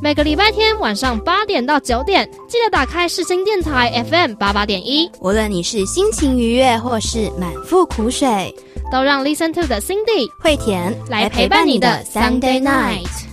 每个礼拜天晚上八点到九点，记得打开世新电台 FM 八八点一。无论你是心情愉悦或是满腹苦水，都让 Listen to 的 Cindy 惠田来陪伴你的 Sunday night。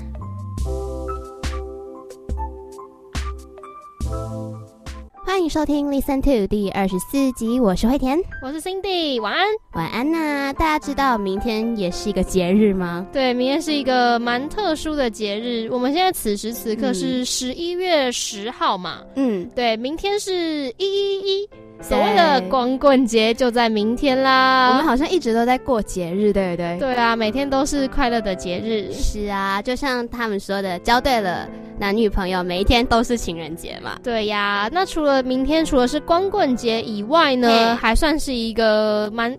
欢迎收听《Listen to》第二十四集，我是惠田，我是 Cindy，晚安，晚安呐！大家知道明天也是一个节日吗？对，明天是一个蛮特殊的节日。我们现在此时此刻是十一月十号嘛？嗯，对，明天是一一一。所谓的光棍节就在明天啦！我们好像一直都在过节日，对不对？对啊，每天都是快乐的节日。是啊，就像他们说的，交对了男女朋友，每一天都是情人节嘛。对呀，那除了明天，除了是光棍节以外呢，还算是一个蛮……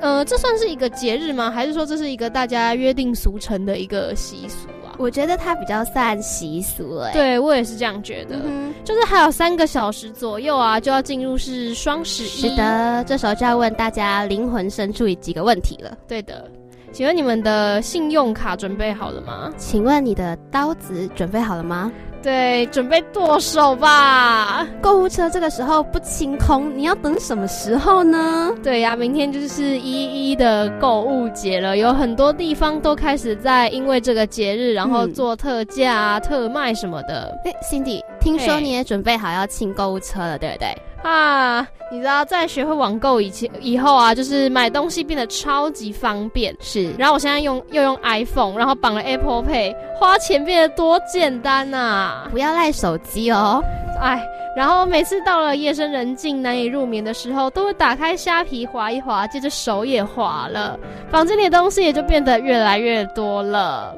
呃，这算是一个节日吗？还是说这是一个大家约定俗成的一个习俗？我觉得它比较算习俗哎，对我也是这样觉得。嗯就是还有三个小时左右啊，就要进入是双十一。是的，这时候就要问大家灵魂深处几个问题了。对的，请问你们的信用卡准备好了吗？请问你的刀子准备好了吗？对，准备剁手吧！购物车这个时候不清空，你要等什么时候呢？对呀，明天就是一一的购物节了，有很多地方都开始在因为这个节日，然后做特价、特卖什么的。哎，Cindy，听说你也准备好要清购物车了，对不对？啊，你知道在学会网购以前以后啊，就是买东西变得超级方便。是，然后我现在用又用 iPhone，然后绑了 Apple Pay，花钱变得多简单呐！不要赖手机哦，哎。然后每次到了夜深人静、难以入眠的时候，都会打开虾皮划一划，接着手也滑了，房间里的东西也就变得越来越多了。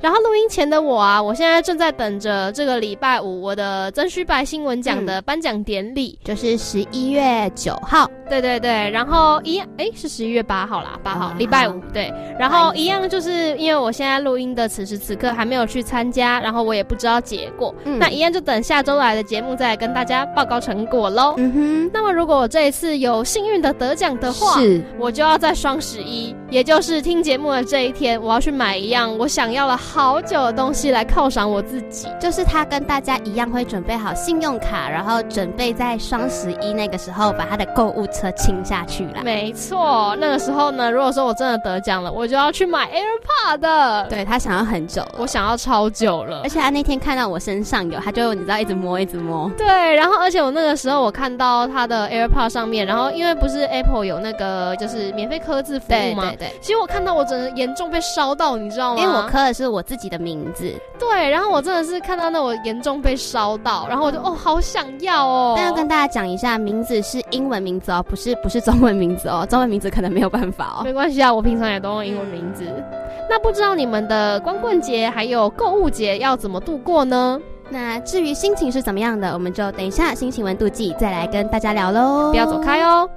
然后录音前的我啊，我现在正在等着这个礼拜五我的曾虚白新闻奖的颁奖典礼，就是十一月九号。对对对，然后一样，哎，是十一月八号啦，八号礼拜五。对，然后一样就是因为我现在录音的此时此刻还没有去参加，然后我也不知道结果，嗯那一样就等下周来的节目再跟大家报告成果喽。嗯哼。那么如果我这一次有幸运的得奖的话，是，我就要在双十一，也就是听节目的这一天，我要去买一样我想要了好久的东西来犒赏我自己。就是他跟大家一样会准备好信用卡，然后准备在双十一那个时候把他的购物。车清下去了，没错。那个时候呢，如果说我真的得奖了，我就要去买 AirPod 的。对他想要很久，我想要超久了。而且他那天看到我身上有，他就你知道一直摸，一直摸。对，然后而且我那个时候我看到他的 AirPod 上面，然后因为不是 Apple 有那个就是免费刻字服务吗？对对对。其实我看到我真的严重被烧到，你知道吗？因为我刻的是我自己的名字。对，然后我真的是看到那我严重被烧到，然后我就哦好想要哦。但要跟大家讲一下，名字是英文名字哦，不是不是中文。名字哦，中文名字可能没有办法哦。没关系啊，我平常也都用英文名字。那不知道你们的光棍节还有购物节要怎么度过呢？那至于心情是怎么样的，我们就等一下心情温度计再来跟大家聊喽。不要走开哦。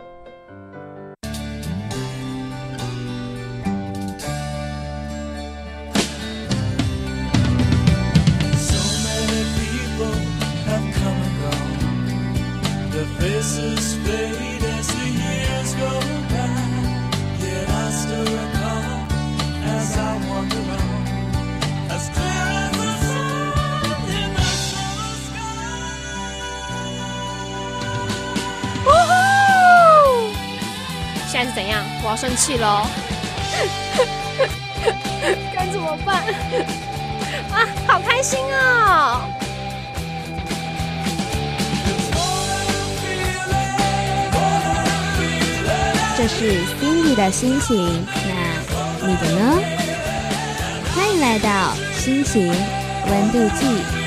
怎样？我要生气喽！该怎么办？啊，好开心哦！这是 Cindy 的心情，那你的呢？欢迎来到心情温度计。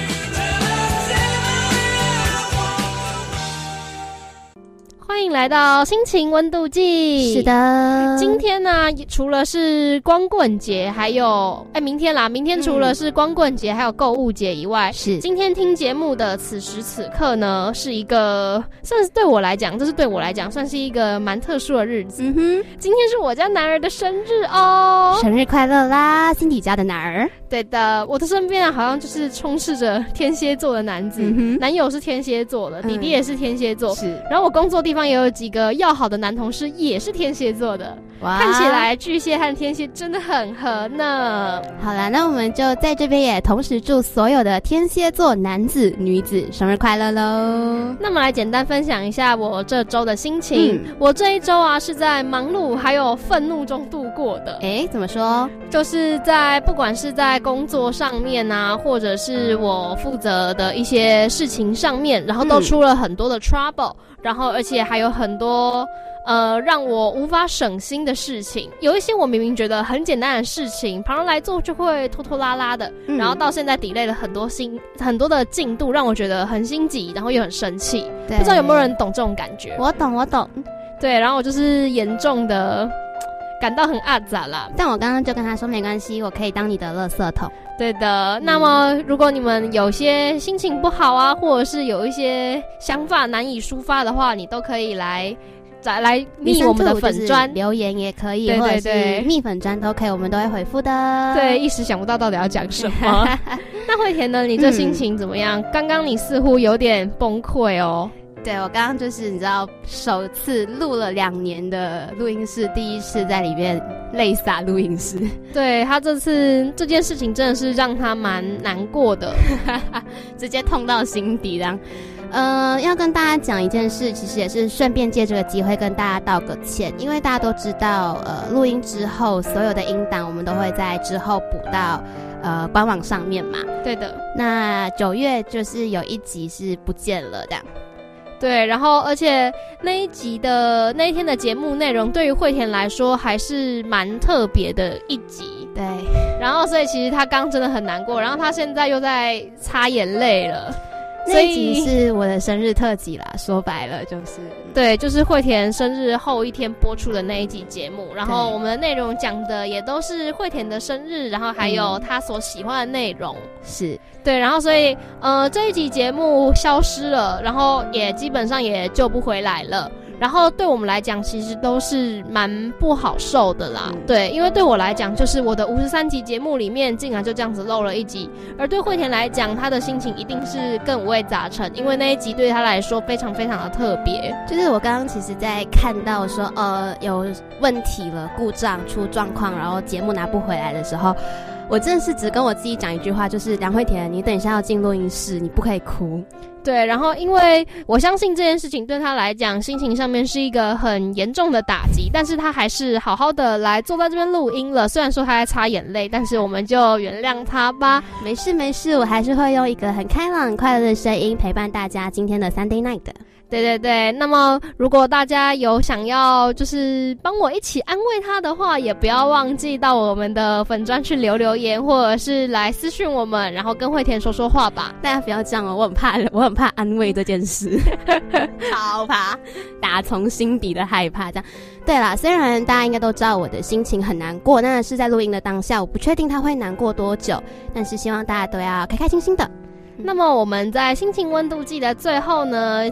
来到心情温度计。是的，今天呢，除了是光棍节，还有哎，明天啦，明天除了是光棍节，还有购物节以外，是今天听节目的此时此刻呢，是一个算是对我来讲，这是对我来讲算是一个蛮特殊的日子。嗯哼，今天是我家男儿的生日哦，生日快乐啦，辛迪家的男儿。对的，我的身边啊，好像就是充斥着天蝎座的男子，男友是天蝎座的，弟弟也是天蝎座，是。然后我工作地方也有几个要好的男同事，也是天蝎座的。看起来巨蟹和天蝎真的很合呢。好了，那我们就在这边也同时祝所有的天蝎座男子、女子生日快乐喽。那么来简单分享一下我这周的心情。我这一周啊是在忙碌还有愤怒中度过的。哎，怎么说？就是在不管是在工作上面啊，或者是我负责的一些事情上面，然后都出了很多的 trouble，然后而且还有很多。呃，让我无法省心的事情，有一些我明明觉得很简单的事情，旁人来做就会拖拖拉拉的，然后到现在 delay 了很多心很多的进度，让我觉得很心急，然后又很生气。不知道有没有人懂这种感觉？我懂，我懂。对，然后我就是严重的感到很阿杂啦。但我刚刚就跟他说没关系，我可以当你的垃圾桶。对的。那么如果你们有些心情不好啊，或者是有一些想法难以抒发的话，你都可以来。再来密我们的粉砖留言也可以，或者是密粉砖都可以，我们都会回复的。对，一时想不到到底要讲什么。那惠田呢？你这心情怎么样？刚刚你似乎有点崩溃哦。对我刚刚就是你知道，首次录了两年的录音室，第一次在里面泪洒录音室。对他这次这件事情真的是让他蛮难过的，直接痛到心底，这样。呃，要跟大家讲一件事，其实也是顺便借这个机会跟大家道个歉，因为大家都知道，呃，录音之后所有的音档我们都会在之后补到呃官网上面嘛。对的。那九月就是有一集是不见了的。对，然后而且那一集的那一天的节目内容，对于惠田来说还是蛮特别的一集。对。然后所以其实他刚真的很难过，然后他现在又在擦眼泪了。这一集是我的生日特辑啦，说白了就是，对，就是惠田生日后一天播出的那一集节目，然后我们的内容讲的也都是惠田的生日，然后还有他所喜欢的内容，是对，然后所以呃这一集节目消失了，然后也基本上也救不回来了。然后对我们来讲，其实都是蛮不好受的啦。对，因为对我来讲，就是我的五十三集节目里面，竟然就这样子漏了一集。而对惠田来讲，他的心情一定是更五味杂陈，因为那一集对他来说非常非常的特别。就是我刚刚其实，在看到说呃有问题了，故障出状况，然后节目拿不回来的时候，我真的是只跟我自己讲一句话，就是梁慧田，你等一下要进录音室，你不可以哭。对，然后因为我相信这件事情对他来讲，心情上面是一个很严重的打击，但是他还是好好的来坐在这边录音了。虽然说他在擦眼泪，但是我们就原谅他吧。没事没事，我还是会用一个很开朗、快乐的声音陪伴大家今天的 Sunday night 的。对对对，那么如果大家有想要就是帮我一起安慰他的话，也不要忘记到我们的粉砖去留留言，或者是来私讯我们，然后跟惠田说说话吧。大家不要这样哦，我很怕，我很怕安慰这件事，好怕，打从心底的害怕。这样，对啦，虽然大家应该都知道我的心情很难过，那是在录音的当下，我不确定他会难过多久，但是希望大家都要开开心心的。那么我们在心情温度计的最后呢？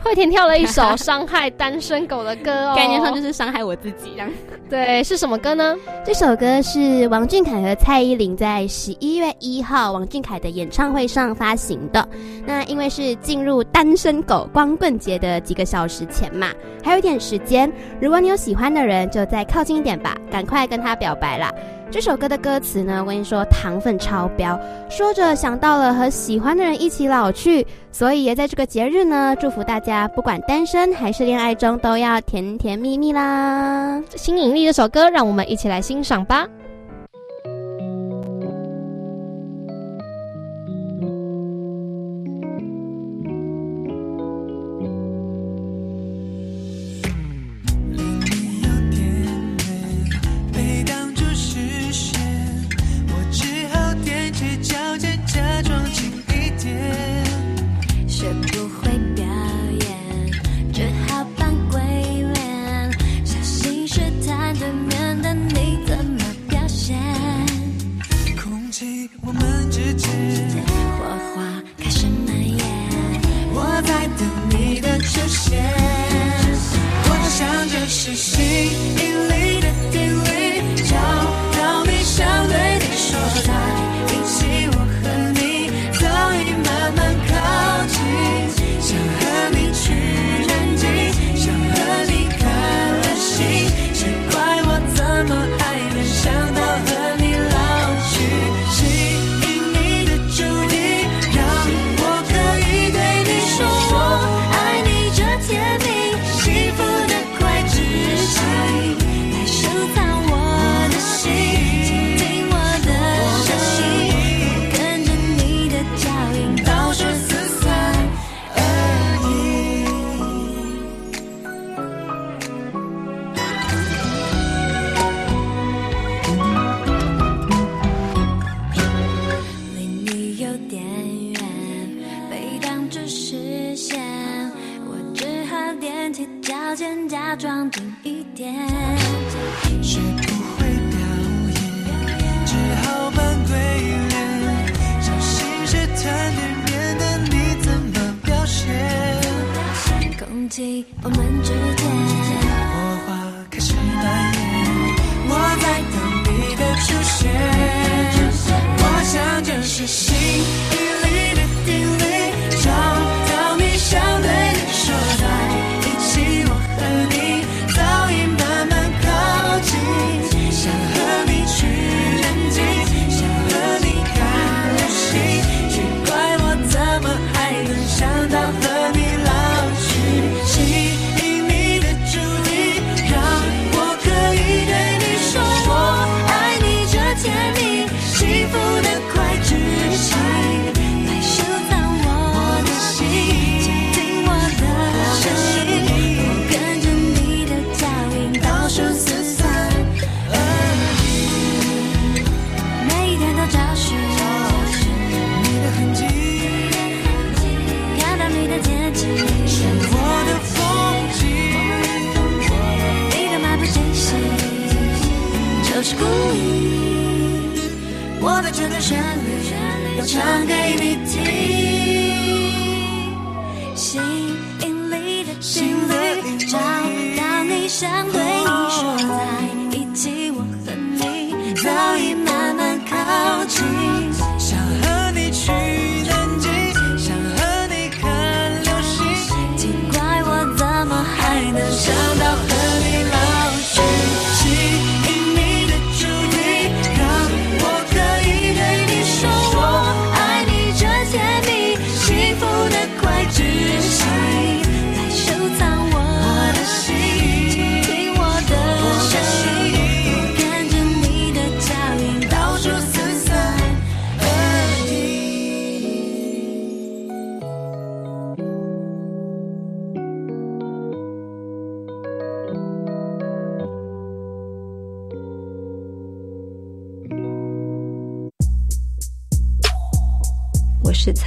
惠田跳了一首伤害单身狗的歌哦，概念上就是伤害我自己这样。对，是什么歌呢？这首歌是王俊凯和蔡依林在十一月一号王俊凯的演唱会上发行的。那因为是进入单身狗光棍节的几个小时前嘛，还有一点时间。如果你有喜欢的人，就再靠近一点吧，赶快跟他表白啦。这首歌的歌词呢，我跟你说糖分超标，说着想到了和喜欢的人一起老去，所以也在这个节日呢，祝福大家不管单身还是恋爱中都要甜甜蜜蜜啦。新引力这首歌，让我们一起来欣赏吧。我们之间。旋律要唱给你。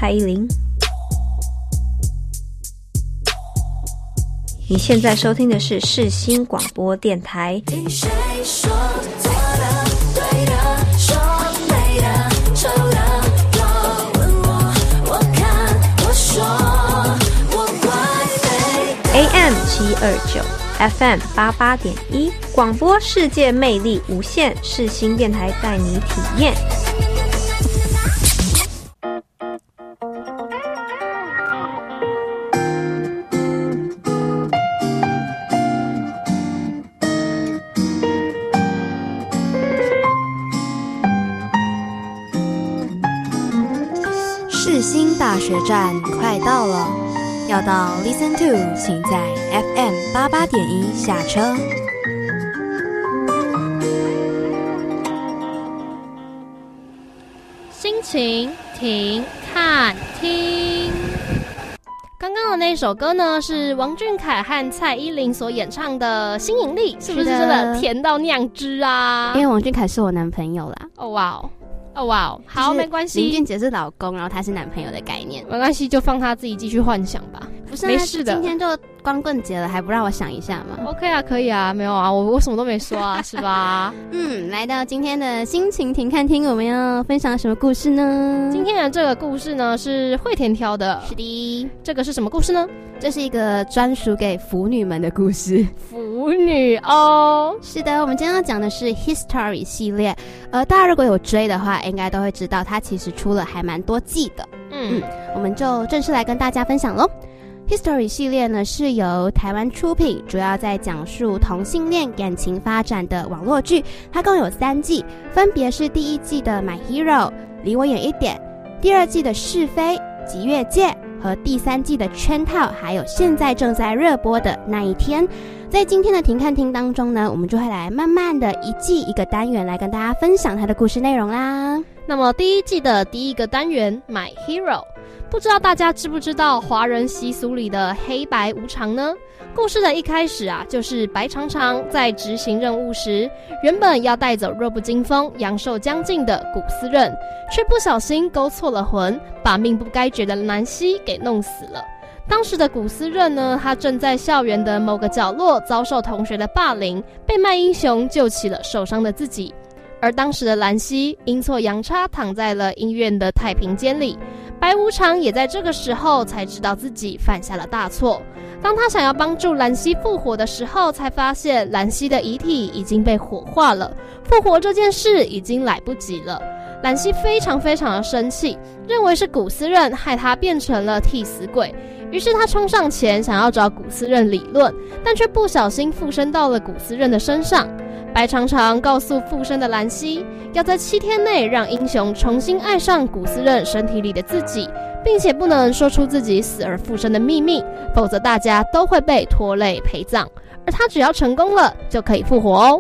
蔡依林。你现在收听的是世新广播电台。AM 七二九，FM 八八点一，广播世界魅力无限，世新电台带你体验。站快到了，要到 Listen to，请在 FM 八八点一下车。心情停看听，刚刚的那首歌呢，是王俊凯和蔡依林所演唱的《新引力》，是不是真的甜到酿汁啊？因为王俊凯是我男朋友啦。哦哇哦！哦哇好没关系。林俊杰是老公然后他是男朋友的概念。没关系就放他自己继续幻想吧。不是没事的。今天就光棍节了还不让我想一下吗？Ok 啊可以啊没有啊我我什么都没说啊 是吧？嗯来到今天的心情停看听我们要分享什么故事呢？今天的这个故事呢是惠田挑的。是的。这个是什么故事呢？这是一个专属给腐女们的故事。女哦，是的，我们今天要讲的是 History 系列，呃，大家如果有追的话，应该都会知道它其实出了还蛮多季的。嗯，嗯我们就正式来跟大家分享喽。History 系列呢是由台湾出品，主要在讲述同性恋感情发展的网络剧，它共有三季，分别是第一季的《My Hero》离我远一点，第二季的《是非极越界》和第三季的《圈套》，还有现在正在热播的那一天。在今天的停看厅当中呢，我们就会来慢慢的一季一个单元来跟大家分享它的故事内容啦。那么第一季的第一个单元《My Hero》，不知道大家知不知道华人习俗里的黑白无常呢？故事的一开始啊，就是白长长在执行任务时，原本要带走弱不禁风、阳寿将近的古斯任，却不小心勾错了魂，把命不该绝的南希给弄死了。当时的古斯任呢，他正在校园的某个角落遭受同学的霸凌，被麦英雄救起了受伤的自己。而当时的兰溪阴错阳差躺在了医院的太平间里，白无常也在这个时候才知道自己犯下了大错。当他想要帮助兰溪复活的时候，才发现兰溪的遗体已经被火化了，复活这件事已经来不及了。兰溪非常非常的生气，认为是古斯任害他变成了替死鬼，于是他冲上前想要找古斯任理论，但却不小心附身到了古斯任的身上。白长长告诉附身的兰溪，要在七天内让英雄重新爱上古斯任身体里的自己，并且不能说出自己死而复生的秘密，否则大家都会被拖累陪葬。而他只要成功了，就可以复活哦。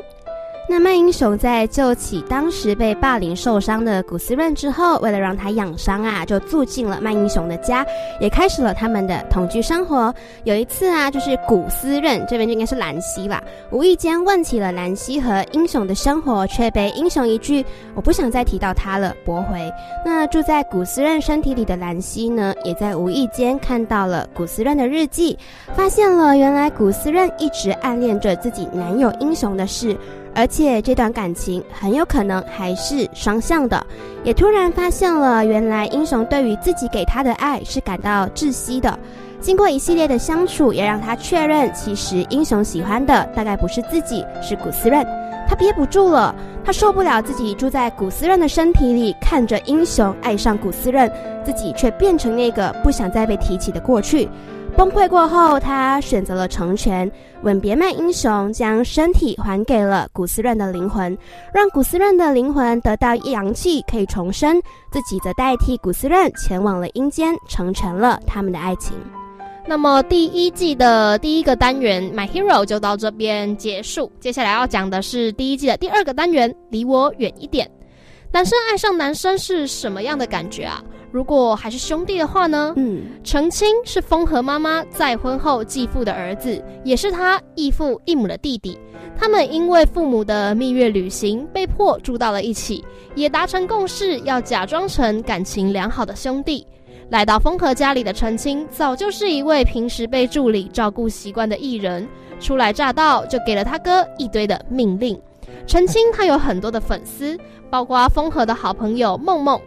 那麦英雄在救起当时被霸凌受伤的古斯任之后，为了让他养伤啊，就住进了麦英雄的家，也开始了他们的同居生活。有一次啊，就是古斯任这边就应该是兰溪吧，无意间问起了兰溪和英雄的生活，却被英雄一句“我不想再提到他了”驳回。那住在古斯任身体里的兰溪呢，也在无意间看到了古斯任的日记，发现了原来古斯任一直暗恋着自己男友英雄的事。而且这段感情很有可能还是双向的，也突然发现了原来英雄对于自己给他的爱是感到窒息的。经过一系列的相处，也让他确认，其实英雄喜欢的大概不是自己，是古斯任。他憋不住了，他受不了自己住在古斯任的身体里，看着英雄爱上古斯任，自己却变成那个不想再被提起的过去。崩溃过后，他选择了成全，吻别麦英雄，将身体还给了古斯润的灵魂，让古斯润的灵魂得到阳气，可以重生。自己则代替古斯润前往了阴间，成全了他们的爱情。那么第一季的第一个单元《My Hero》就到这边结束。接下来要讲的是第一季的第二个单元《离我远一点》。男生爱上男生是什么样的感觉啊？如果还是兄弟的话呢？嗯，澄清是风和妈妈再婚后继父的儿子，也是他异父异母的弟弟。他们因为父母的蜜月旅行，被迫住到了一起，也达成共识，要假装成感情良好的兄弟。来到风和家里的澄清，早就是一位平时被助理照顾习惯的艺人，初来乍到就给了他哥一堆的命令。澄清他有很多的粉丝，包括风和的好朋友梦梦，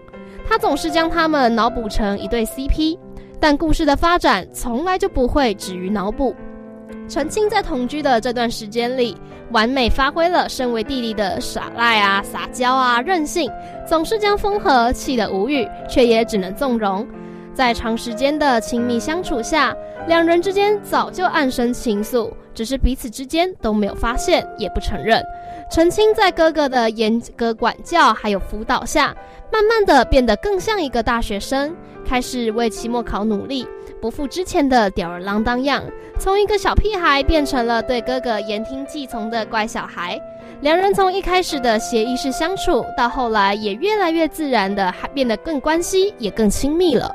他总是将他们脑补成一对 CP，但故事的发展从来就不会止于脑补。陈清在同居的这段时间里，完美发挥了身为弟弟的耍赖啊、撒娇啊、任性，总是将风和气得无语，却也只能纵容。在长时间的亲密相处下，两人之间早就暗生情愫，只是彼此之间都没有发现，也不承认。陈清在哥哥的严格管教还有辅导下，慢慢的变得更像一个大学生，开始为期末考努力，不复之前的吊儿郎当样，从一个小屁孩变成了对哥哥言听计从的乖小孩。两人从一开始的协议式相处，到后来也越来越自然的，还变得更关系也更亲密了。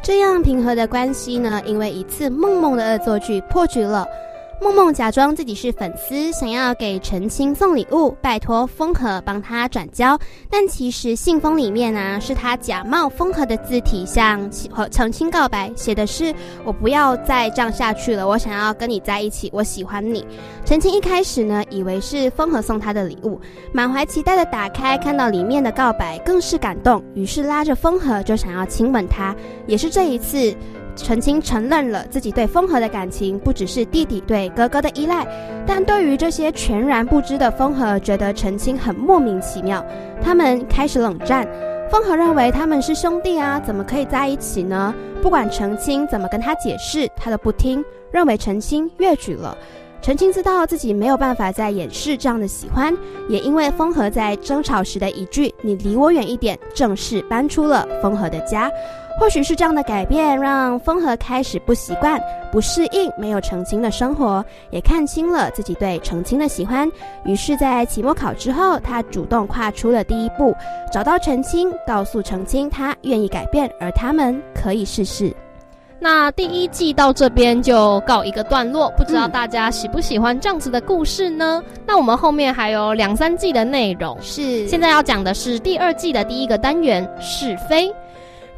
这样平和的关系呢，因为一次梦梦的恶作剧破局了。梦梦假装自己是粉丝，想要给陈青送礼物，拜托风和帮他转交。但其实信封里面呢、是他假冒风和的字体向其和澄清告白，写的是“我不要再这样下去了，我想要跟你在一起，我喜欢你”。陈青一开始呢，以为是风和送他的礼物，满怀期待的打开，看到里面的告白，更是感动，于是拉着风和就想要亲吻他。也是这一次。陈青承认了自己对风和的感情不只是弟弟对哥哥的依赖，但对于这些全然不知的风和，觉得陈青很莫名其妙。他们开始冷战。风和认为他们是兄弟啊，怎么可以在一起呢？不管陈青怎么跟他解释，他都不听，认为陈青越矩了。陈青知道自己没有办法再掩饰这样的喜欢，也因为风和在争吵时的一句“你离我远一点”，正式搬出了风和的家。或许是这样的改变，让风和开始不习惯、不适应没有澄清的生活，也看清了自己对澄清的喜欢。于是，在期末考之后，他主动跨出了第一步，找到澄清，告诉澄清他愿意改变，而他们可以试试。那第一季到这边就告一个段落，不知道嗯大家喜不喜欢这样子的故事呢？那我们后面还有两三季的内容，是现在要讲的是第二季的第一个单元是非。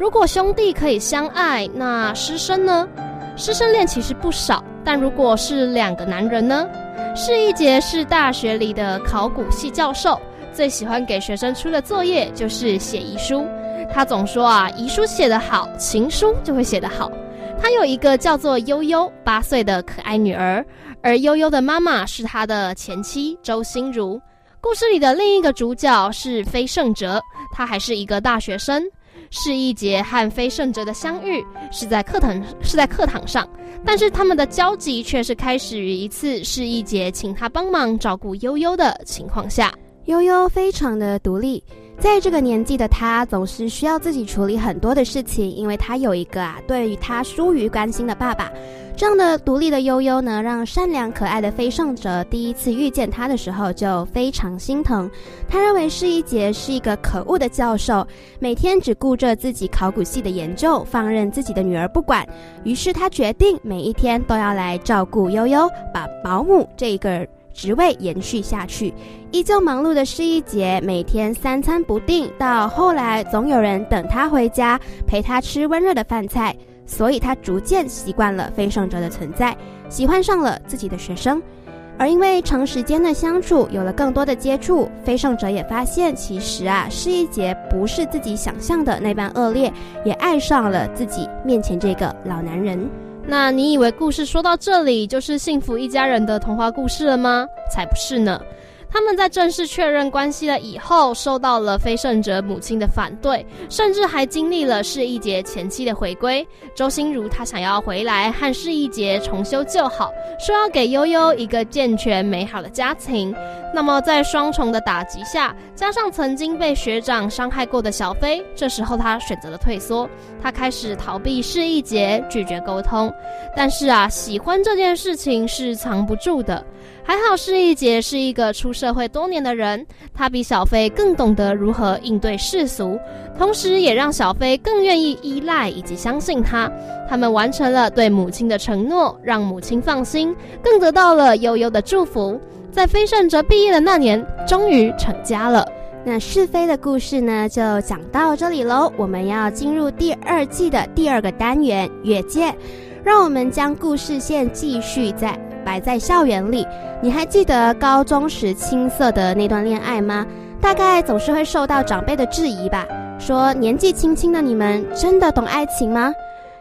如果兄弟可以相爱，那师生呢？师生恋其实不少，但如果是两个男人呢？释一杰是大学里的考古系教授，最喜欢给学生出的作业就是写遗书。他总说啊，遗书写得好，情书就会写得好。他有一个叫做悠悠八岁的可爱女儿，而悠悠的妈妈是他的前妻周心如。故事里的另一个主角是飞胜哲，他还是一个大学生。是一节和飞胜哲的相遇是在课堂是在课堂上，但是他们的交集却是开始于一次是一节请他帮忙照顾悠悠的情况下。悠悠非常的独立，在这个年纪的他总是需要自己处理很多的事情，因为他有一个啊对于他疏于关心的爸爸。这样的独立的悠悠呢，让善良可爱的飞胜者第一次遇见他的时候就非常心疼。他认为释一杰是一个可恶的教授，每天只顾着自己考古系的研究，放任自己的女儿不管。于是他决定每一天都要来照顾悠悠，把保姆这个职位延续下去。依旧忙碌的施一杰，每天三餐不定，到后来总有人等他回家，陪他吃温热的饭菜，所以他逐渐习惯了飞胜者的存在，喜欢上了自己的学生。而因为长时间的相处，有了更多的接触，飞胜者也发现，其实啊，施一杰不是自己想象的那般恶劣，也爱上了自己面前这个老男人。那你以为故事说到这里就是幸福一家人的童话故事了吗？才不是呢！他们在正式确认关系了以后，受到了飞胜者母亲的反对，甚至还经历了释一杰前妻的回归。周心如她想要回来和释一杰重修旧好，说要给悠悠一个健全美好的家庭。那么在双重的打击下，加上曾经被学长伤害过的小飞，这时候他选择了退缩，他开始逃避释一杰，拒绝沟通。但是啊，喜欢这件事情是藏不住的。还好释一杰是一个出社会多年的人，他比小飞更懂得如何应对世俗，同时也让小飞更愿意依赖以及相信他。他们完成了对母亲的承诺，让母亲放心，更得到了悠悠的祝福。在飞胜哲毕业的那年，终于成家了。那是非的故事呢，就讲到这里喽。我们要进入第二季的第二个单元——越界，让我们将故事线继续在摆在校园里。你还记得高中时青涩的那段恋爱吗？大概总是会受到长辈的质疑吧，说年纪轻轻的你们真的懂爱情吗？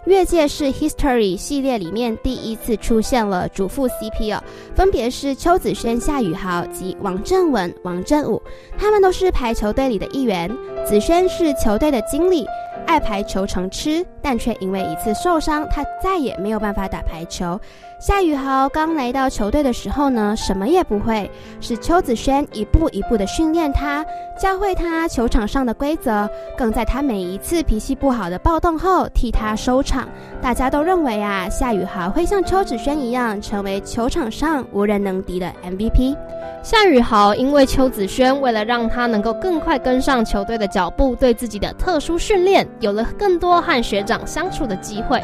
越界是 History 系列里面第一次出现了主妇 CP 哦，分别是邱子轩、夏雨豪及王正文、王正武，他们都是排球队里的一员。子轩是球队的经理，爱排球成痴，但却因为一次受伤，他再也没有办法打排球。夏雨豪刚来到球队的时候呢，什么也不会，是邱子轩一步一步的训练他，教会他球场上的规则，更在他每一次脾气不好的暴动后替他收场。大家都认为啊，夏雨豪会像邱子轩一样，成为球场上无人能敌的 MVP。夏雨豪因为邱子轩为了让他能够更快跟上球队的脚步，对自己的特殊训练有了更多和学长相处的机会。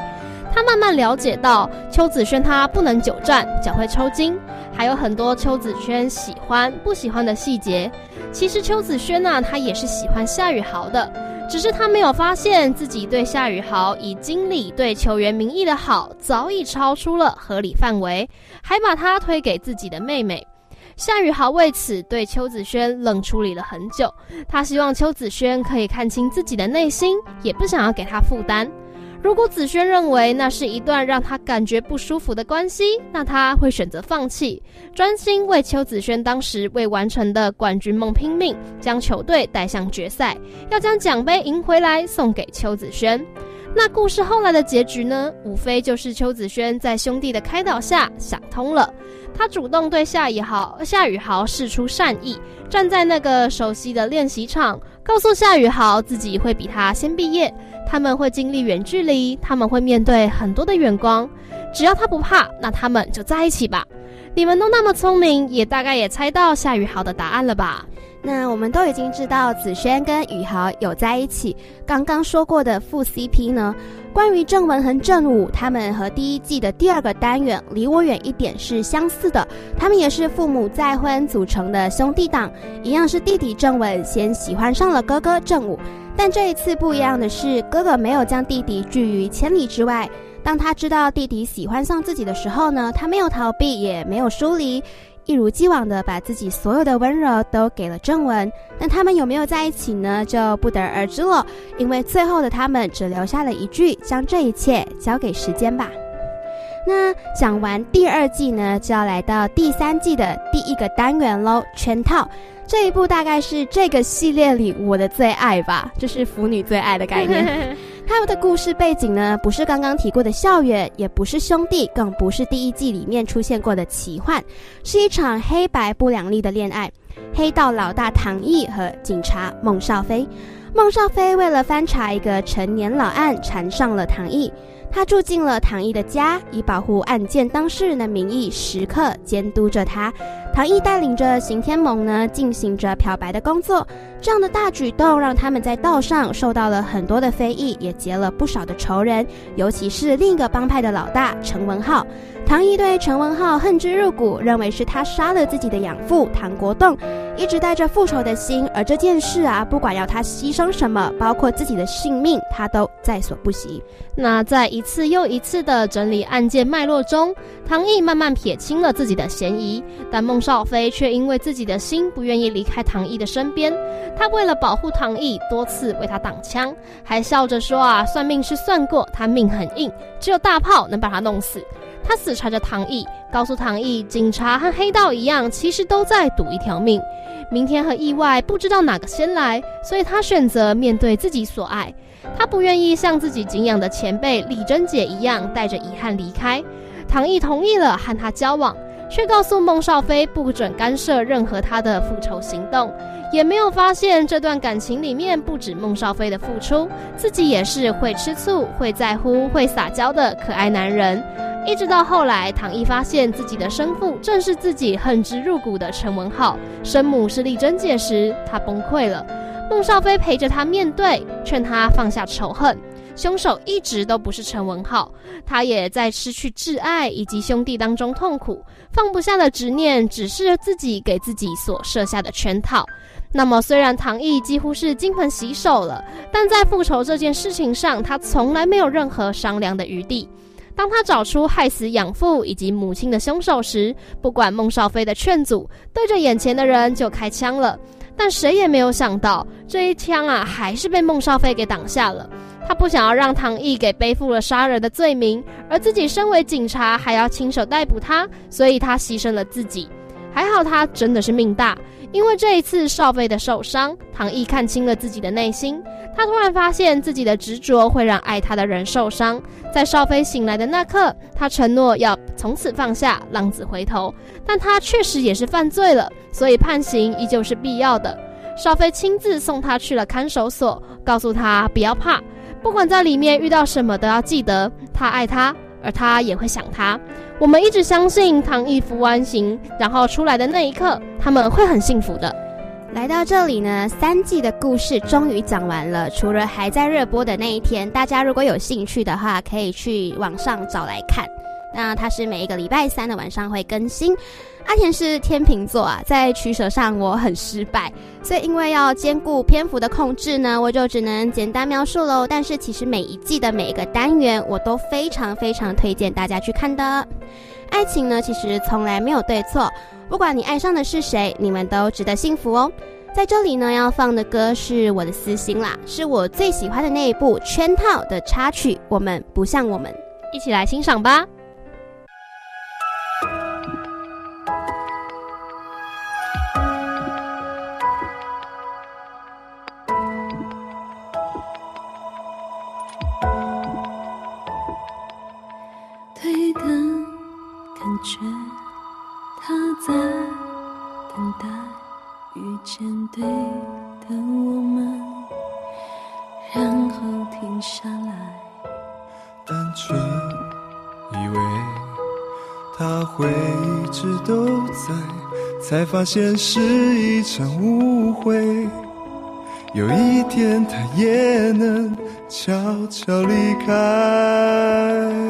他慢慢了解到邱子轩他不能久站，脚会抽筋，还有很多邱子轩喜欢不喜欢的细节。其实邱子轩呢、他也是喜欢夏雨豪的，只是他没有发现自己对夏雨豪以经理对球员名义的好，早已超出了合理范围，还把他推给自己的妹妹。夏雨豪为此对邱子轩冷处理了很久，他希望邱子轩可以看清自己的内心，也不想要给他负担。如果子轩认为那是一段让他感觉不舒服的关系，那他会选择放弃，专心为邱子轩当时未完成的冠军梦拼命，将球队带向决赛，要将奖杯赢回来送给邱子轩。那故事后来的结局呢？无非就是邱子轩在兄弟的开导下想通了，他主动对夏雨豪、夏雨豪示出善意，站在那个熟悉的练习场，告诉夏雨豪自己会比他先毕业，他们会经历远距离，他们会面对很多的远光，只要他不怕，那他们就在一起吧。你们都那么聪明，也大概也猜到夏雨豪的答案了吧？那我们都已经知道子轩跟宇豪有在一起。刚刚说过的副 CP 呢？关于郑文和郑武，他们和第一季的第二个单元《离我远一点》是相似的。他们也是父母再婚组成的兄弟档，一样是弟弟郑文先喜欢上了哥哥郑武。但这一次不一样的是，哥哥没有将弟弟拒于千里之外。当他知道弟弟喜欢上自己的时候呢，他没有逃避，也没有疏离。一如既往的把自己所有的温柔都给了正文，但他们有没有在一起呢？就不得而知了。因为最后的他们只留下了一句：“将这一切交给时间吧。”那讲完第二季呢，就要来到第三季的第一个单元喽——圈套。这一部大概是这个系列里我的最爱吧，就是腐女最爱的概念。他们的故事背景呢，不是刚刚提过的校园，也不是兄弟，更不是第一季里面出现过的奇幻，是一场黑白不两立的恋爱。黑道老大唐毅和警察孟少飞，孟少飞为了翻查一个陈年老案，缠上了唐毅。他住进了唐毅的家，以保护案件当事人的名义，时刻监督着他。唐毅带领着刑天盟呢，进行着漂白的工作。这样的大举动让他们在道上受到了很多的非议，也结了不少的仇人，尤其是另一个帮派的老大陈文浩。唐毅对陈文浩恨之入骨，认为是他杀了自己的养父唐国栋，一直带着复仇的心。而这件事啊，不管要他牺牲什么，包括自己的性命，他都在所不惜。那在一次又一次的整理案件脉络中，唐毅慢慢撇清了自己的嫌疑，但孟少飞却因为自己的心不愿意离开唐毅的身边。他为了保护唐毅，多次为他挡枪，还笑着说啊，算命是算过，他命很硬，只有大炮能把他弄死。他死缠着唐毅，告诉唐毅，警察和黑道一样，其实都在赌一条命。明天和意外不知道哪个先来，所以他选择面对自己所爱。他不愿意像自己敬仰的前辈李贞姐一样带着遗憾离开。唐毅同意了和他交往，却告诉孟少飞不准干涉任何他的复仇行动，也没有发现这段感情里面不止孟少飞的付出，自己也是会吃醋、会在乎、会撒娇的可爱男人。一直到后来，唐毅发现自己的生父正是自己恨之入骨的陈文浩，生母是丽珍姐时，他崩溃了。孟少飞陪着他面对，劝他放下仇恨。凶手一直都不是陈文浩，他也在失去挚爱以及兄弟当中痛苦，放不下的执念只是自己给自己所设下的圈套。那么，虽然唐毅几乎是金盆洗手了，但在复仇这件事情上，他从来没有任何商量的余地。当他找出害死养父以及母亲的凶手时，不管孟少飞的劝阻，对着眼前的人就开枪了。但谁也没有想到，这一枪啊，还是被孟少飞给挡下了。他不想要让唐毅给背负了杀人的罪名，而自己身为警察还要亲手逮捕他，所以他牺牲了自己。还好他真的是命大，因为这一次少飞的受伤，唐毅看清了自己的内心。他突然发现自己的执着会让爱他的人受伤。在少飞醒来的那刻，他承诺要从此放下浪子回头，但他确实也是犯罪了，所以判刑依旧是必要的。少飞亲自送他去了看守所，告诉他不要怕，不管在里面遇到什么都要记得他爱他，而他也会想他。我们一直相信唐毅服完形然后出来的那一刻，他们会很幸福的。来到这里呢，三季的故事终于讲完了。除了还在热播的那一天，大家如果有兴趣的话，可以去网上找来看。那它是每一个礼拜三的晚上会更新。阿田是天秤座啊，在取舍上我很失败，所以因为要兼顾篇幅的控制呢，我就只能简单描述喽。但是其实每一季的每一个单元，我都非常非常推荐大家去看的。爱情呢，其实从来没有对错，不管你爱上的是谁，你们都值得幸福哦。在这里呢，要放的歌是我的私心啦，是我最喜欢的那一部《圈套》的插曲《我们不像我们》，一起来欣赏吧。现是一场误会。有一天他也能悄悄离开。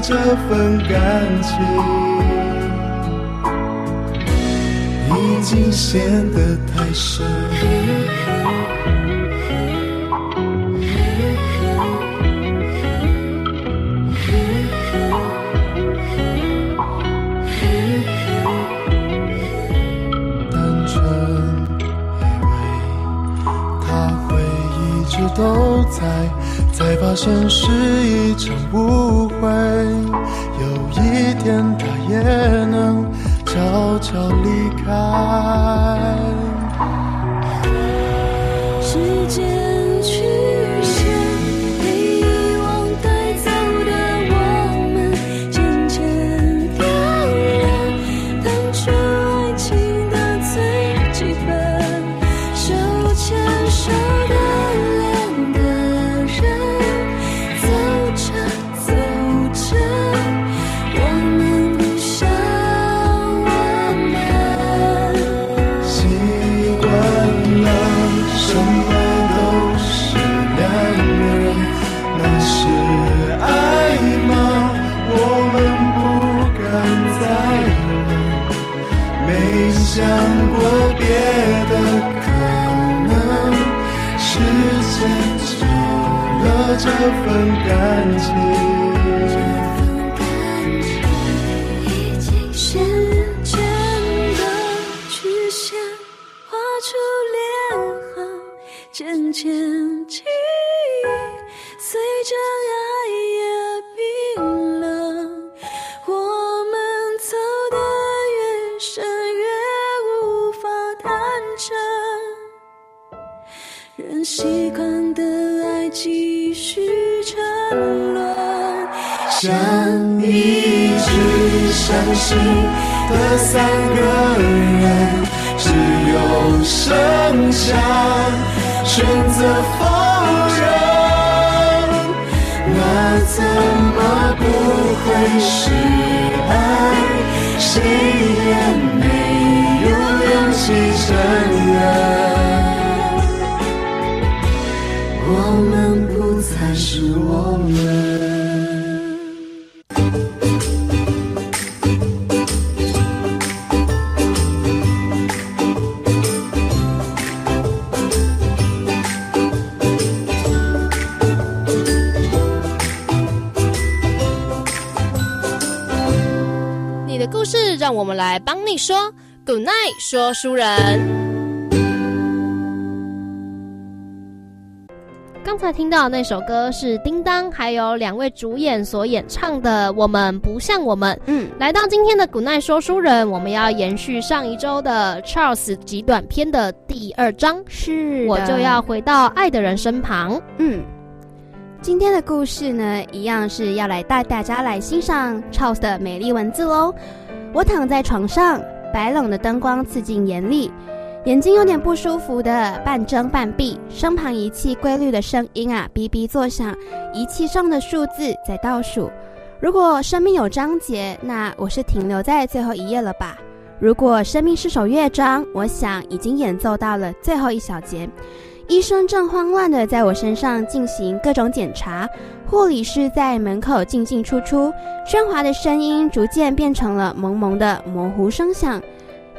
这份感情已经陷得太深。发现是一场误会。有一天他也能悄悄离开。这份感情。的三个人，只有剩下选择否认。那怎么不会是爱？谁也没有勇气承认。我们不再是我们。让我们来帮你说 Good night，说书人。刚才听到的那首歌是叮当还有两位主演所演唱的《我们不像我们》。嗯，来到今天的古奈说书人，我们要延续上一周的 Charles 极短篇的第二章，是我就要回到爱的人身旁。嗯。今天的故事呢，一样是要来带大家来欣赏 Charles 的美丽文字喽。我躺在床上，白冷的灯光刺进眼里，眼睛有点不舒服的半睁半闭，身旁仪器规律的声音啊哔哔作响，仪器上的数字在倒数。如果生命有章节，那我是停留在最后一页了吧？如果生命是首乐章，我想已经演奏到了最后一小节。医生正慌乱地在我身上进行各种检查，护理师在门口进进出出，喧哗的声音逐渐变成了蒙蒙的模糊声响。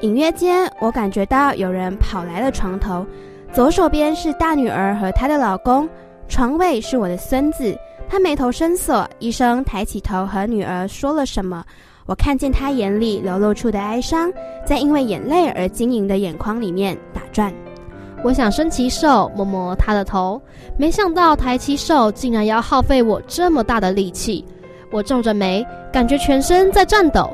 隐约间，我感觉到有人跑来了床头，左手边是大女儿和她的老公，床尾是我的孙子。他眉头深锁，医生抬起头和女儿说了什么，我看见他眼里流露出的哀伤，在因为眼泪而晶莹的眼眶里面打转。我想伸起手摸摸他的头，没想到抬起手竟然要耗费我这么大的力气。我皱着眉，感觉全身在颤抖。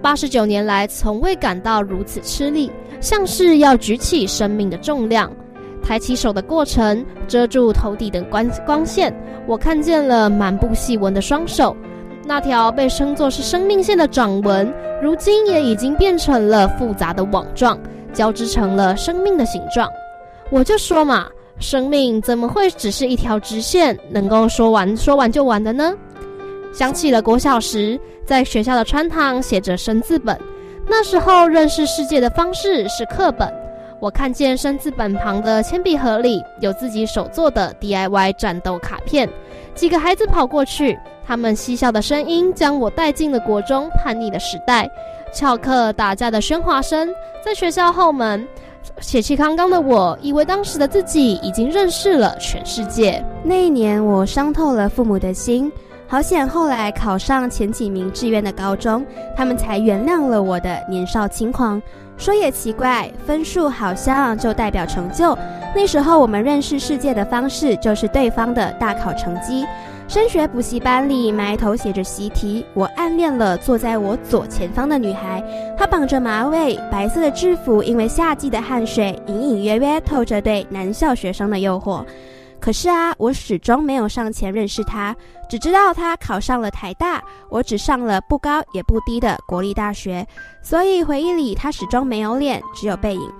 八十九年来，从未感到如此吃力，像是要举起生命的重量。抬起手的过程遮住头顶的光光线，我看见了满布细纹的双手，那条被称作是生命线的掌纹，如今也已经变成了复杂的网状，交织成了生命的形状。我就说嘛，生命怎么会只是一条直线，能够说完说完就完的呢？想起了国小时在学校的穿堂写着生字本，那时候认识世界的方式是课本。我看见生字本旁的铅笔盒里有自己手做的 DIY 战斗卡片，几个孩子跑过去，他们嬉笑的声音将我带进了国中叛逆的时代，翘课打架的喧哗声，在学校后门。血气方刚的我，以为当时的自己已经认识了全世界。那一年，我伤透了父母的心。好险，后来考上前几名志愿的高中，他们才原谅了我的年少轻狂。说也奇怪，分数好像就代表成就。那时候我们认识世界的方式，就是对方的大考成绩。升学补习班里埋头写着习题，我暗恋了坐在我左前方的女孩。她绑着马尾，白色的制服，因为夏季的汗水，隐隐约约透着对男校学生的诱惑。可是啊，我始终没有上前认识她，只知道她考上了台大，我只上了不高也不低的国立大学，所以回忆里她始终没有脸，只有背影。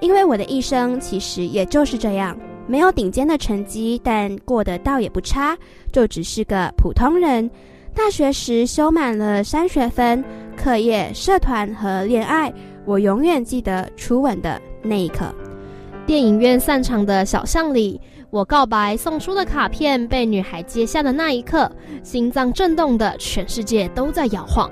因为我的一生其实也就是这样，没有顶尖的成绩，但过得倒也不差，就只是个普通人。大学时修满了三学分，课业、社团和恋爱，我永远记得初吻的那一刻。电影院散场的小巷里，我告白送出的卡片被女孩接下的那一刻，心脏震动的全世界都在摇晃，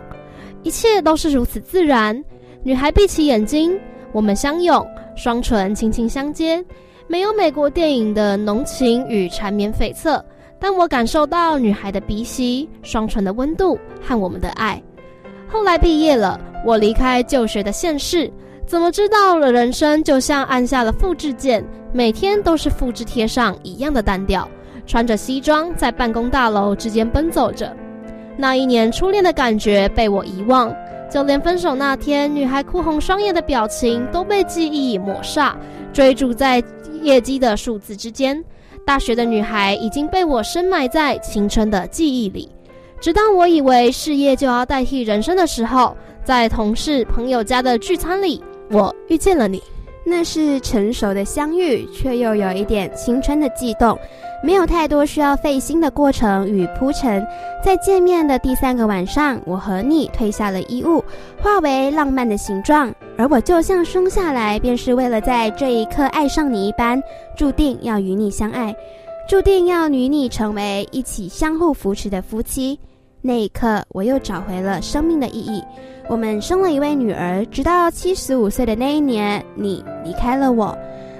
一切都是如此自然。女孩闭起眼睛，我们相拥，双唇轻轻相接，没有美国电影的浓情与缠绵悱恻，但我感受到女孩的鼻息、双唇的温度和我们的爱。后来毕业了，我离开就学的县市。怎么知道了？人生就像按下了复制键，每天都是复制贴上一样的单调。穿着西装在办公大楼之间奔走着，那一年初恋的感觉被我遗忘，就连分手那天女孩哭红双眼的表情都被记忆抹煞，追逐在业绩的数字之间。大学的女孩已经被我深埋在青春的记忆里，直到我以为事业就要代替人生的时候，在同事朋友家的聚餐里。我遇见了你，那是成熟的相遇，却又有一点青春的悸动，没有太多需要费心的过程与铺陈。在见面的第三个晚上，我和你褪下了衣物，化为浪漫的形状，而我就像生下来便是为了在这一刻爱上你一般，注定要与你相爱，注定要与你成为一起相互扶持的夫妻。那一刻，我又找回了生命的意义。我们生了一位女儿，直到七十五岁的那一年，你离开了我，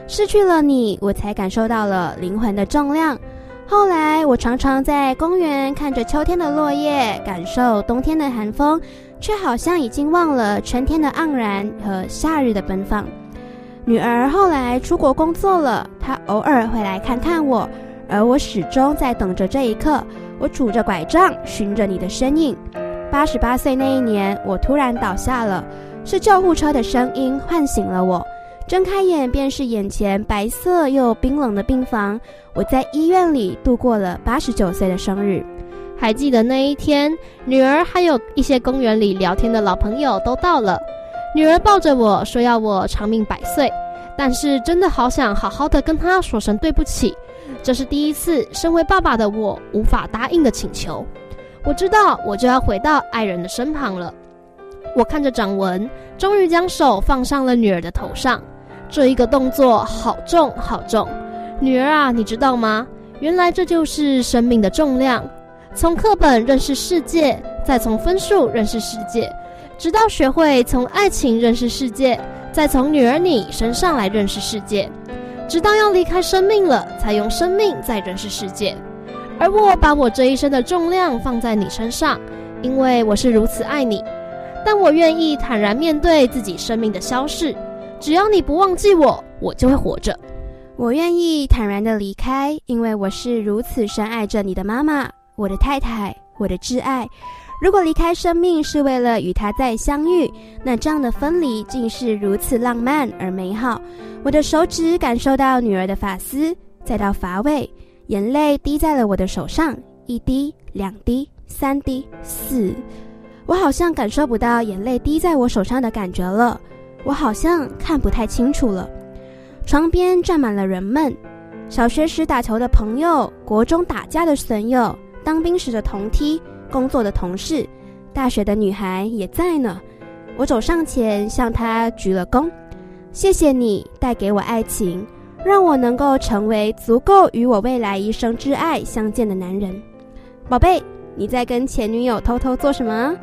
失去了你，我才感受到了灵魂的重量。后来，我常常在公园看着秋天的落叶，感受冬天的寒风，却好像已经忘了春天的盎然和夏日的奔放。女儿后来出国工作了，她偶尔会来看看我，而我始终在等着这一刻。我拄着拐杖，寻着你的身影。八十八岁那一年，我突然倒下了，是救护车的声音唤醒了我。睁开眼，便是眼前白色又冰冷的病房。我在医院里度过了八十九岁的生日。还记得那一天，女儿还有一些公园里聊天的老朋友都到了。女儿抱着我说要我长命百岁，但是真的好想好好的跟她说声对不起。这是第一次，身为爸爸的我无法答应的请求。我知道我就要回到爱人的身旁了。我看着掌纹，终于将手放上了女儿的头上。这一个动作好重好重，女儿啊，你知道吗？原来这就是生命的重量。从课本认识世界，再从分数认识世界，直到学会从爱情认识世界，再从女儿你身上来认识世界，直到要离开生命了，才用生命在认识世界。而我把我这一生的重量放在你身上，因为我是如此爱你。但我愿意坦然面对自己生命的消逝。只要你不忘记我，我就会活着。我愿意坦然的离开，因为我是如此深爱着你的妈妈，我的太太，我的挚爱。如果离开生命是为了与他再相遇，那这样的分离竟是如此浪漫而美好。我的手指感受到女儿的发丝，再到发尾，眼泪滴在了我的手上，一滴、两滴、三滴、四。我好像感受不到眼泪滴在我手上的感觉了。我好像看不太清楚了。床边站满了人们，小学时打球的朋友，国中打架的损友，当兵时的同梯，工作的同事，大学的女孩也在呢。我走上前向她鞠了躬，谢谢你带给我爱情，让我能够成为足够与我未来一生挚爱相见的男人。宝贝，你在跟前女友偷偷做什么？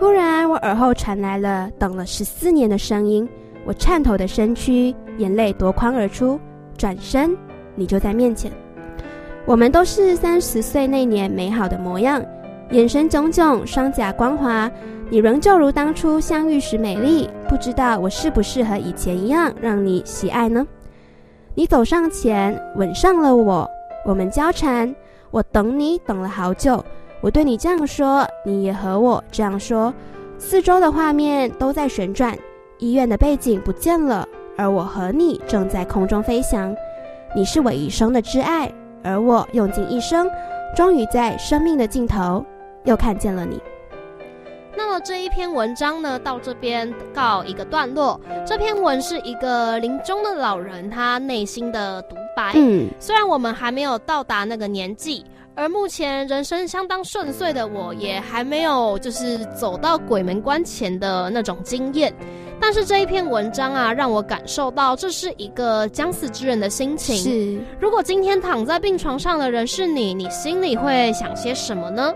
忽然，我耳后传来了等了十四年的声音。我颤抖的身躯，眼泪夺眶而出。转身，你就在面前。我们都是三十岁那年美好的模样，眼神炯炯，双颊光滑。你仍旧如当初相遇时美丽。不知道我是不是和以前一样让你喜爱呢？你走上前，吻上了我。我们交缠，我等你等了好久。我对你这样说，你也和我这样说。四周的画面都在旋转，医院的背景不见了，而我和你正在空中飞翔。你是我一生的挚爱，而我用尽一生，终于在生命的尽头又看见了你。那么这一篇文章呢，到这边告一个段落。这篇文是一个临终的老人他内心的独白。嗯，虽然我们还没有到达那个年纪。而目前人生相当顺遂的我，也还没有就是走到鬼门关前的那种经验。但是这一篇文章啊，让我感受到这是一个将死之人的心情。是，如果今天躺在病床上的人是你，你心里会想些什么呢？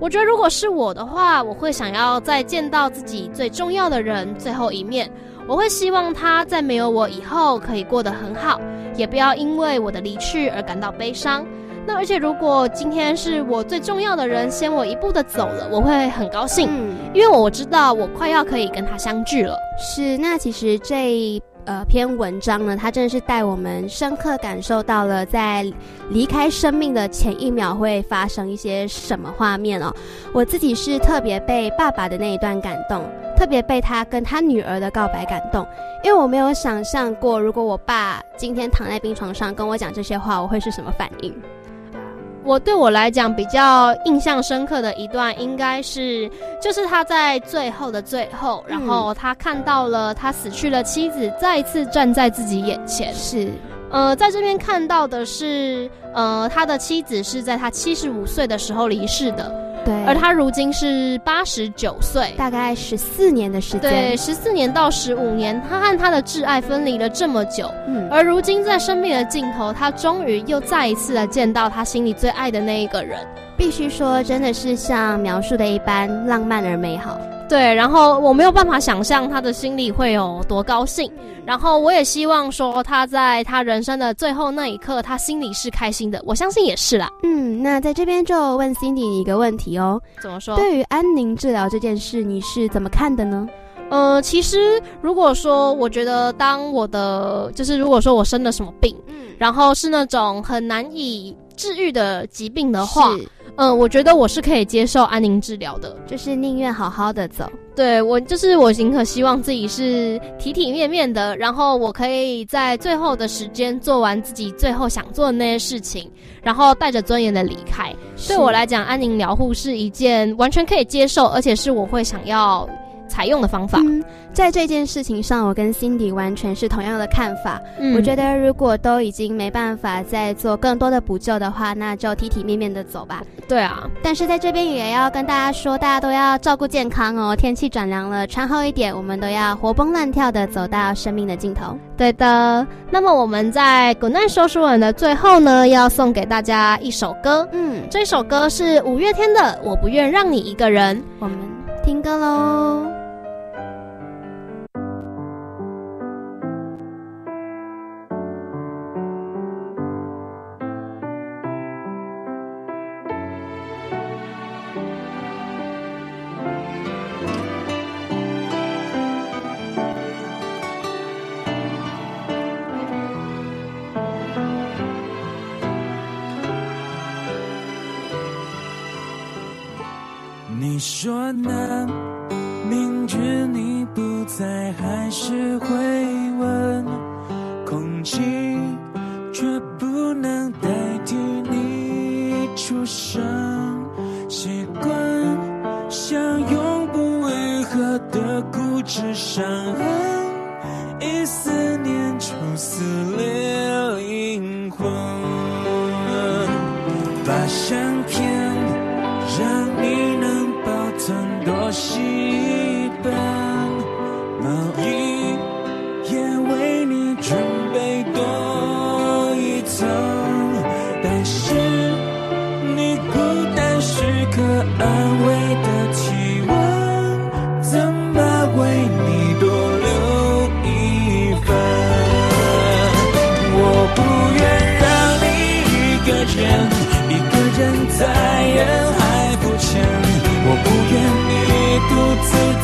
我觉得如果是我的话，我会想要再见到自己最重要的人最后一面。我会希望他在没有我以后可以过得很好，也不要因为我的离去而感到悲伤。那而且，如果今天是我最重要的人先我一步的走了，我会很高兴，嗯，因为我知道我快要可以跟他相聚了。是。那其实这呃篇文章呢，它真的是带我们深刻感受到了在离开生命的前一秒会发生一些什么画面哦。我自己是特别被爸爸的那一段感动，特别被他跟他女儿的告白感动，因为我没有想象过，如果我爸今天躺在病床上跟我讲这些话，我会是什么反应。我对我来讲比较印象深刻的一段，应该是就是他在最后的最后，然后他看到了他死去的妻子再一次站在自己眼前。是，呃，在这边看到的是，呃，他的妻子是在他七十五岁的时候离世的。对，而他如今是八十九岁，大概十四年的时间，对，十四年到十五年，他和他的挚爱分离了这么久，嗯，而如今在生命的尽头，他终于又再一次的见到他心里最爱的那一个人。必须说，真的是像描述的一般浪漫而美好。对，然后我没有办法想象他的心里会有多高兴，然后我也希望说他在他人生的最后那一刻，他心里是开心的，我相信也是啦。嗯，那在这边就问 Cindy 一个问题哦，怎么说？对于安宁治疗这件事，你是怎么看的呢？呃，其实如果说我觉得当我的就是如果说我生了什么病，嗯，然后是那种很难以治愈的疾病的话，是，嗯、我觉得我是可以接受安宁治疗的。就是宁愿好好的走。对我就是我宁可希望自己是体体面面的，然后我可以在最后的时间做完自己最后想做的那些事情，然后带着尊严的离开。对我来讲，安宁疗护是一件完全可以接受，而且是我会想要采用的方法。嗯，在这件事情上，我跟 Cindy 完全是同样的看法。嗯我觉得如果都已经没办法再做更多的补救的话，那就体体面面的走吧。对啊，但是在这边也要跟大家说，大家都要照顾健康哦。天气转凉了，穿厚一点，我们都要活蹦乱跳的走到生命的尽头。对的。那么我们在《滚蛋说书人》的最后呢，要送给大家一首歌。嗯，这首歌是五月天的《我不愿让你一个人》。我们听歌喽。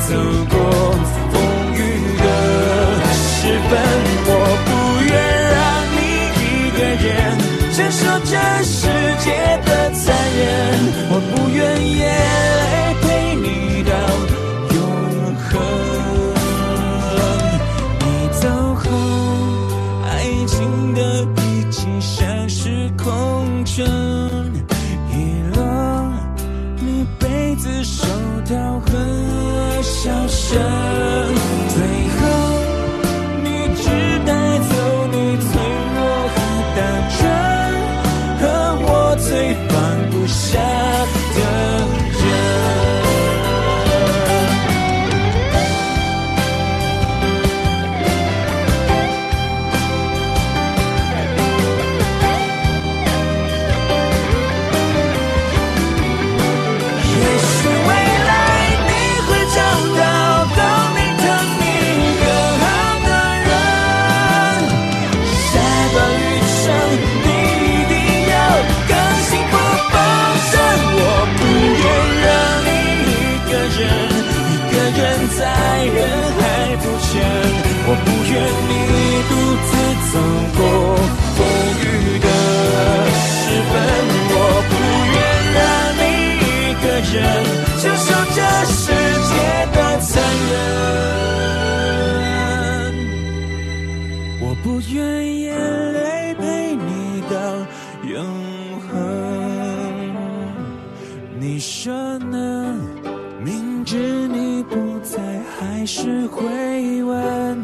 自走是会问，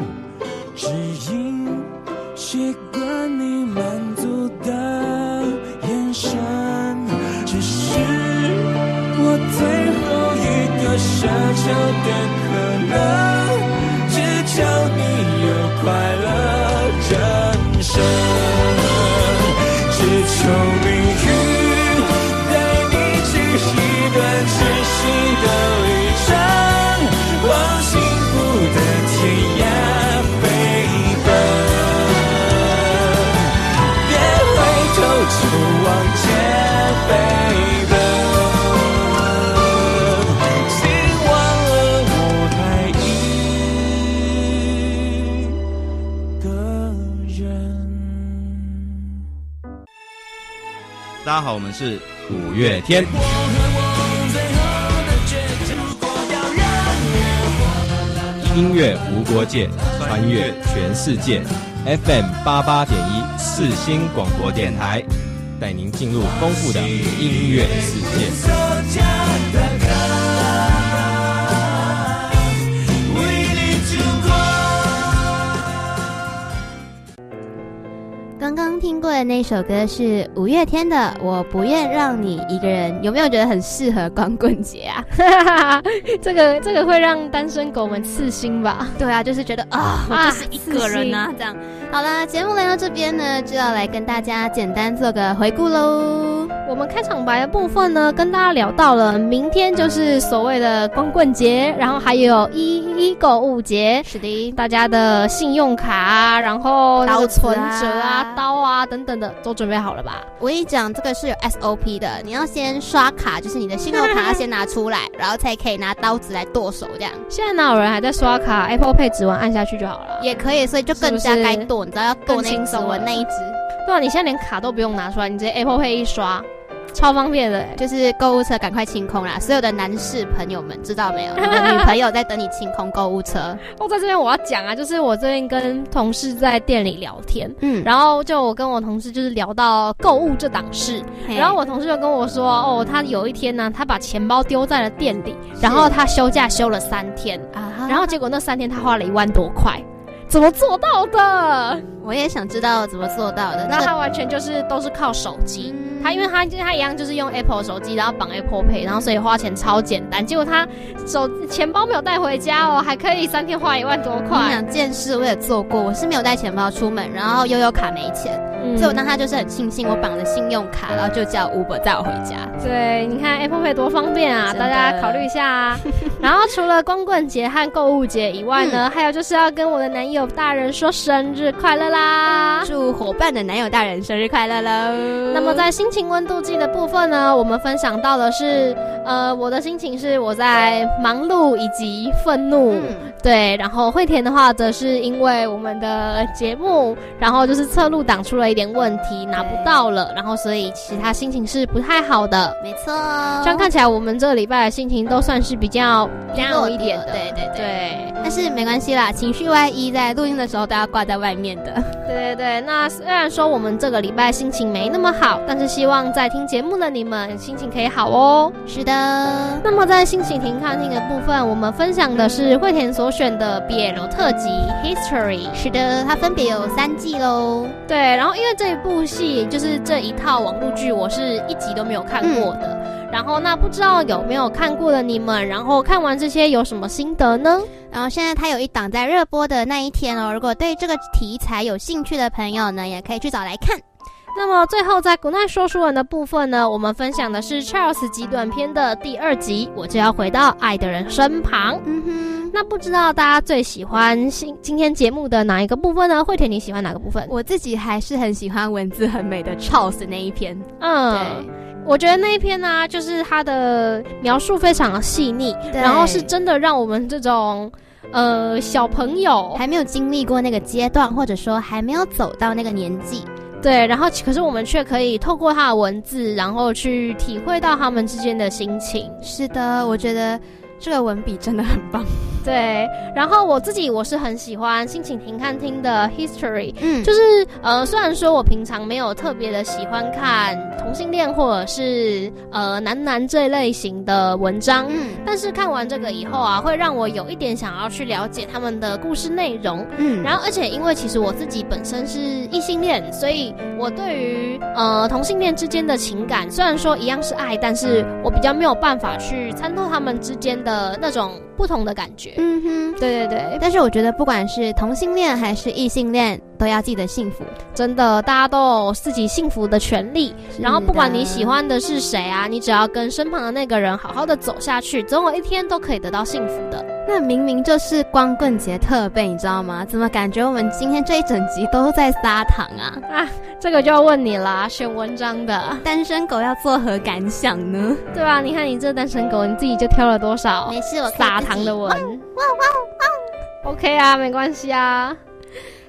只因习惯你满足的眼神。只是我最后一个奢求的可能，只求你有快乐人生，大家好，我们是五月天。音乐无国界，穿越全世界。FM 八八点一四星广播电台，带您进入丰富的音乐世界。的那首歌是五月天的《我不愿让你一个人》，有没有觉得很适合光棍节啊？这个这个会让单身狗们刺心吧？对啊，就是觉得啊，我啊就是一个人啊，这样。好啦，节目来到这边呢，就要来跟大家简单做个回顾喽。我们开场白的部分呢，跟大家聊到了明天就是所谓的光棍节，然后还有一一购物节，是的，大家的信用卡啊，然后那个刀存折啊、刀啊等等的都准备好了吧？我跟你讲，这个是有 SOP 的，你要先刷卡，就是你的信用卡要先拿出来，然后才可以拿刀子来剁手，这样现在哪有人还在刷卡？Apple Pay 指纹按下去就好了。也可以，所以就更加该剁，你知道要剁那个指纹那一只。对啊，你现在连卡都不用拿出来，你直接 Apple Pay 一刷，超方便的欸。就是购物车赶快清空啦！所有的男士朋友们知道没有？你的女朋友在等你清空购物车。哦，在这边我要讲啊，就是我最近跟同事在店里聊天，嗯，然后就我跟我同事就是聊到购物这档事，然后我同事就跟我说，哦，他有一天呢，他把钱包丢在了店里，然后他休假休了三天，啊，然后结果那三天他花了一万多块，怎么做到的？我也想知道怎么做到的。那他完全就是都是靠手机。嗯他因为他他一样就是用 Apple 手机，然后绑 Apple Pay，然后所以花钱超简单。结果他手钱包没有带回家哦，还可以三天花一万多块。两件事我也做过，我是没有带钱包出门，然后悠悠卡没钱，嗯所以我当他就是很庆幸我绑了信用卡，然后就叫 Uber 载我回家。对，你看 Apple Pay 多方便啊，大家考虑一下啊。然后除了光棍节和购物节以外呢，还有就是要跟我的男友大人说生日快乐啦。祝伙伴的男友大人生日快乐喽！那么在心情温度计的部分呢，我们分享到的是，呃，我的心情是我在忙碌以及愤怒，嗯，对，然后惠田的话，则是因为我们的节目，然后就是侧录档出了一点问题，拿不到了，然后所以其他心情是不太好的。没错，这样看起来，我们这个礼拜的心情都算是比较低落 down 一点的，对对对。对但是没关系啦，情绪外衣在录音的时候都要挂在外面的。对对对。那虽然说我们这个礼拜心情没那么好，但是希望在听节目的你们心情可以好哦。是的，那么在心情停看听的部分，我们分享的是惠田所选的 BL 特辑 History。是的，它分别有三季喽。对，然后因为这一部戏就是这一套网络剧，我是一集都没有看过的。然后那不知道有没有看过的你们，然后看完这些有什么心得呢？然后现在它有一档在热播的那一天哦，如果对这个题材有兴趣的朋友呢，也可以去找来看。那么最后在古奈说书人的部分呢，我们分享的是 Charles 极短篇的第二集，我就要回到爱的人身旁。嗯哼，那不知道大家最喜欢今今天节目的哪一个部分呢？惠田你喜欢哪个部分？我自己还是很喜欢文字很美的 Charles 那一篇。嗯，对，我觉得那一篇呢、就是它的描述非常的细腻，然后是真的让我们这种呃小朋友还没有经历过那个阶段，或者说还没有走到那个年纪，对，然后可是我们却可以透过他的文字，然后去体会到他们之间的心情。是的，我觉得这个文笔真的很棒。对，然后我自己我是很喜欢心情停看听的 history，嗯，就是呃，虽然说我平常没有特别的喜欢看同性恋或者是呃男男这类型的文章，嗯但是看完这个以后啊，会让我有一点想要去了解他们的故事内容。嗯，然后，而且因为其实我自己本身是异性恋，所以我对于呃同性恋之间的情感，虽然说一样是爱，但是我比较没有办法去参透他们之间的那种不同的感觉。嗯哼。对对对，但是我觉得，不管是同性恋还是异性恋，都要记得幸福。真的，大家都有自己幸福的权利。然后，不管你喜欢的是谁啊，你只要跟身旁的那个人好好的走下去，总有一天都可以得到幸福的。那明明就是光棍节特备，你知道吗？怎么感觉我们今天这一整集都在撒糖啊？啊，这个就要问你啦，选文章的，单身狗要作何感想呢？对吧？你看你这单身狗，你自己就挑了多少没事，我撒糖的文？哇哇哇！OK 啊，没关系啊。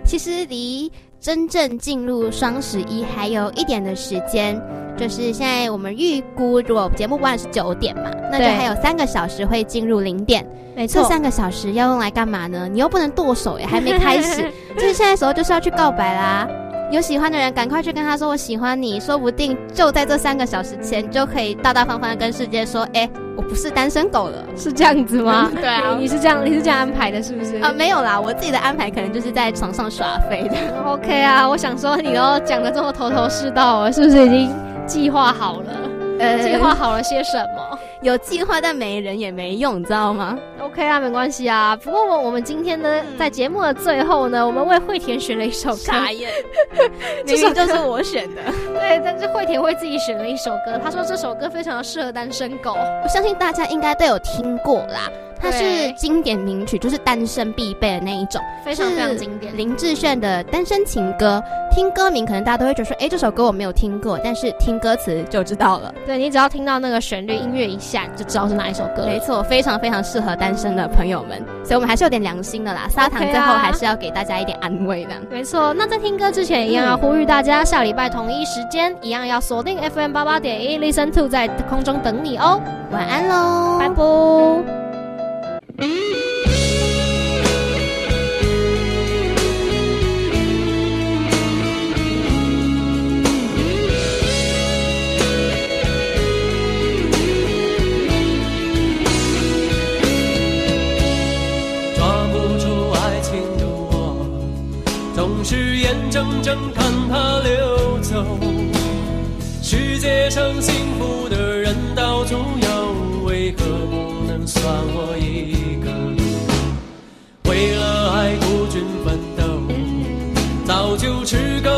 其实离真正进入双十一还有一点的时间。就是现在我们预估，如果节目播完是九点嘛，那就对还有三个小时会进入零点。没错，这三个小时要用来干嘛呢？你又不能剁手耶，还没开始，就是现在时候就是要去告白啦。有喜欢的人，赶快去跟他说我喜欢你，说不定就在这三个小时前，就可以大大方方的跟世界说，哎、我不是单身狗了。是这样子吗？对啊你你是这样，你是这样安排的，是不是？啊、没有啦，我自己的安排可能就是在床上耍飞的。OK 啊，我想说你都讲的这么头头是道了，是不是已经计划好了？呃计划好了些什么有计划，但没人也没用，你知道吗？？OK 啊，没关系啊。不过我我们今天呢，在节目的最后呢，我们为惠田选了一首歌，眼，明明就是我选的。对，但是惠田为自己选了一首歌，他说这首歌非常的适合单身狗。我相信大家应该都有听过啦，它是对经典名曲，就是单身必备的那一种。非常非常经典。林志炫的《单身情歌》，听歌名可能大家都会觉得说，哎，这首歌我没有听过，但是听歌词就知道了。对你只要听到那个旋律音乐一下，你就知道是哪一首歌了。没错，非常非常适合单身的朋友们，所以我们还是有点良心的啦。砂糖最后还是要给大家一点安慰的。没错，那在听歌之前，一样要呼吁大家，下礼拜同一时间，一样要锁定 FM 八八点一，Listen to 在空中等你哦，晚安喽，拜拜。抓不住爱情的我，总是眼睁睁看它流走。世界上幸福的人到处有，为何不能算我一个？为了爱孤军奋斗，早就吃够